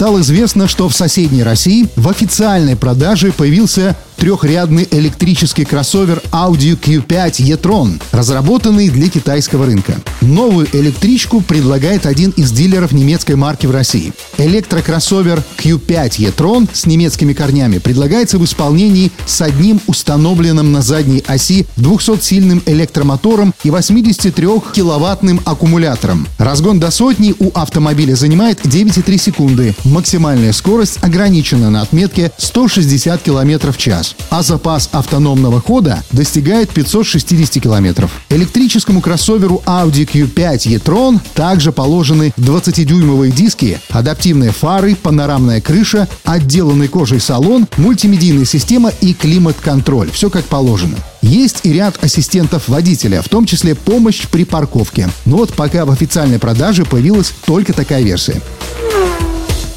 Стало известно, что в соседней России в официальной продаже появился трехрядный электрический кроссовер Audi Q5 e-tron, разработанный для китайского рынка. Новую электричку предлагает один из дилеров немецкой марки в России. Электрокроссовер Q5 e-tron с немецкими корнями предлагается в исполнении с одним установленным на задней оси 200-сильным электромотором и 83-киловаттным аккумулятором. Разгон до сотни у автомобиля занимает 9,3 секунды. Максимальная скорость ограничена на отметке 160 км в час а запас автономного хода достигает 560 километров. Электрическому кроссоверу Audi Q5 e-tron также положены 20-дюймовые диски, адаптивные фары, панорамная крыша, отделанный кожей салон, мультимедийная система и климат-контроль. Все как положено. Есть и ряд ассистентов водителя, в том числе помощь при парковке. Но вот пока в официальной продаже появилась только такая версия.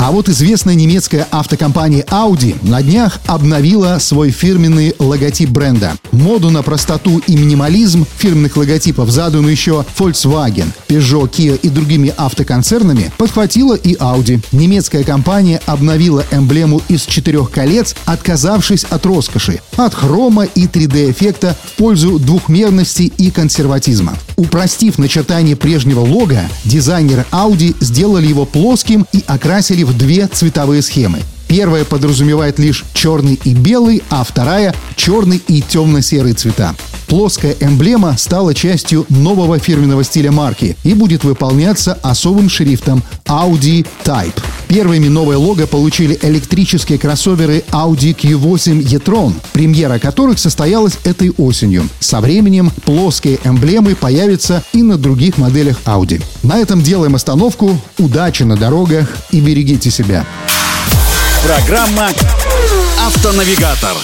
А вот известная немецкая автокомпания Audi на днях обновила свой фирменный логотип бренда. Моду на простоту и минимализм фирменных логотипов, заданную еще Volkswagen, Peugeot, Kia и другими автоконцернами, подхватила и Audi. Немецкая компания обновила эмблему из четырех колец, отказавшись от роскоши, от хрома и 3D-эффекта в пользу двухмерности и консерватизма. Упростив начертание прежнего лога, дизайнеры Audi сделали его плоским и окрасили в две цветовые схемы. Первая подразумевает лишь черный и белый, а вторая — черный и темно-серый цвета. Плоская эмблема стала частью нового фирменного стиля марки и будет выполняться особым шрифтом Audi Type. Первыми новое лого получили электрические кроссоверы Audi Q8 e-tron, премьера которых состоялась этой осенью. Со временем плоские эмблемы появятся и на других моделях Audi. На этом делаем остановку. Удачи на дорогах и берегите себя. Программа «Автонавигатор».